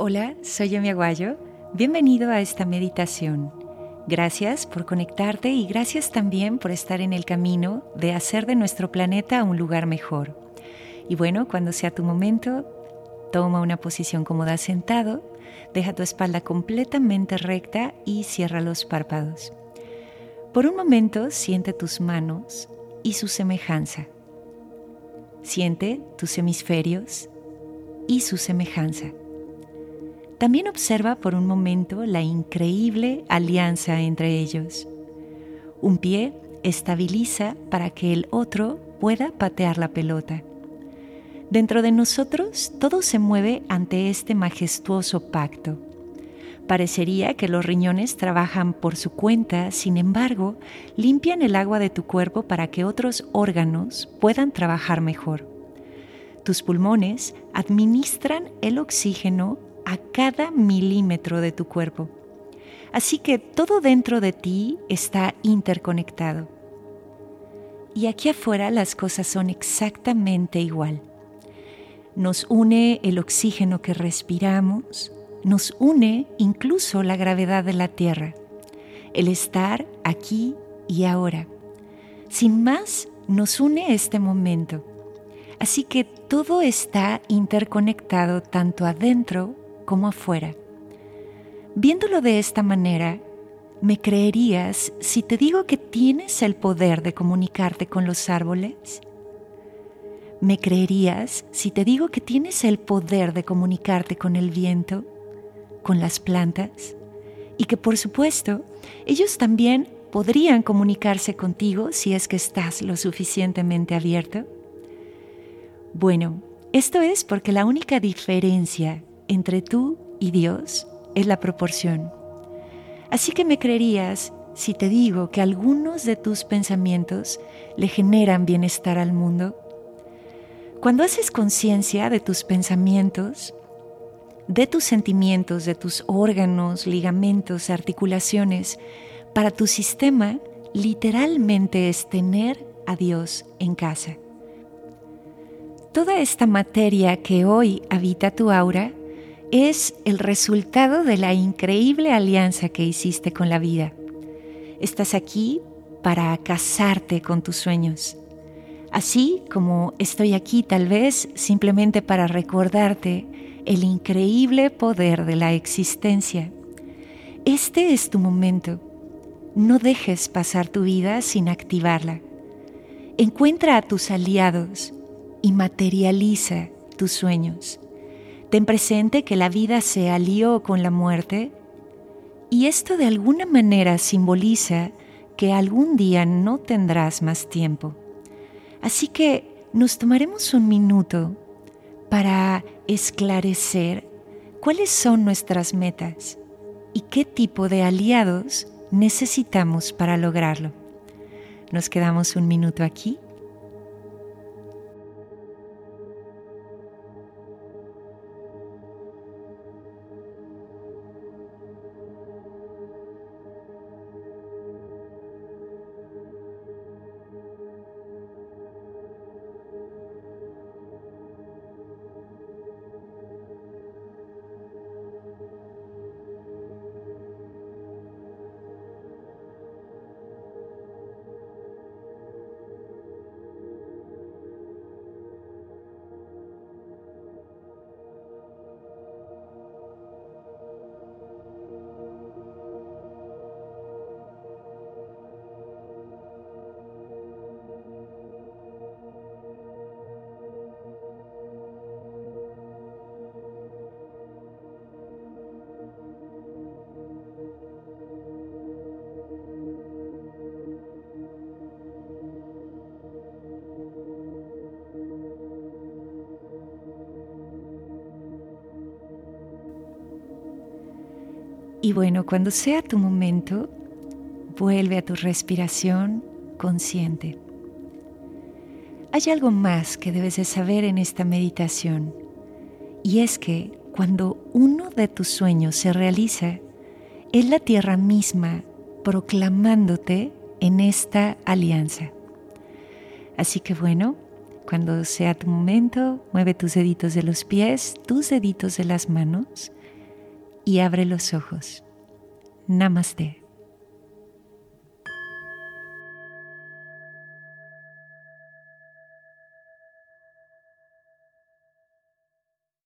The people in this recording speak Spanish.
Hola, soy Yemi Aguayo. Bienvenido a esta meditación. Gracias por conectarte y gracias también por estar en el camino de hacer de nuestro planeta un lugar mejor. Y bueno, cuando sea tu momento, toma una posición cómoda sentado, deja tu espalda completamente recta y cierra los párpados. Por un momento siente tus manos y su semejanza. Siente tus hemisferios y su semejanza. También observa por un momento la increíble alianza entre ellos. Un pie estabiliza para que el otro pueda patear la pelota. Dentro de nosotros todo se mueve ante este majestuoso pacto. Parecería que los riñones trabajan por su cuenta, sin embargo, limpian el agua de tu cuerpo para que otros órganos puedan trabajar mejor. Tus pulmones administran el oxígeno a cada milímetro de tu cuerpo. Así que todo dentro de ti está interconectado. Y aquí afuera las cosas son exactamente igual. Nos une el oxígeno que respiramos, nos une incluso la gravedad de la Tierra, el estar aquí y ahora. Sin más, nos une este momento. Así que todo está interconectado tanto adentro como afuera. Viéndolo de esta manera, ¿me creerías si te digo que tienes el poder de comunicarte con los árboles? ¿Me creerías si te digo que tienes el poder de comunicarte con el viento, con las plantas? Y que por supuesto, ellos también podrían comunicarse contigo si es que estás lo suficientemente abierto. Bueno, esto es porque la única diferencia entre tú y Dios es la proporción. Así que me creerías si te digo que algunos de tus pensamientos le generan bienestar al mundo. Cuando haces conciencia de tus pensamientos, de tus sentimientos, de tus órganos, ligamentos, articulaciones, para tu sistema literalmente es tener a Dios en casa. Toda esta materia que hoy habita tu aura es el resultado de la increíble alianza que hiciste con la vida. Estás aquí para casarte con tus sueños. Así como estoy aquí tal vez simplemente para recordarte el increíble poder de la existencia. Este es tu momento. No dejes pasar tu vida sin activarla. Encuentra a tus aliados y materializa tus sueños. Ten presente que la vida se alió con la muerte y esto de alguna manera simboliza que algún día no tendrás más tiempo. Así que nos tomaremos un minuto para esclarecer cuáles son nuestras metas y qué tipo de aliados necesitamos para lograrlo. Nos quedamos un minuto aquí Y bueno, cuando sea tu momento, vuelve a tu respiración consciente. Hay algo más que debes de saber en esta meditación, y es que cuando uno de tus sueños se realiza, es la tierra misma proclamándote en esta alianza. Así que bueno, cuando sea tu momento, mueve tus deditos de los pies, tus deditos de las manos, y abre los ojos. Namaste.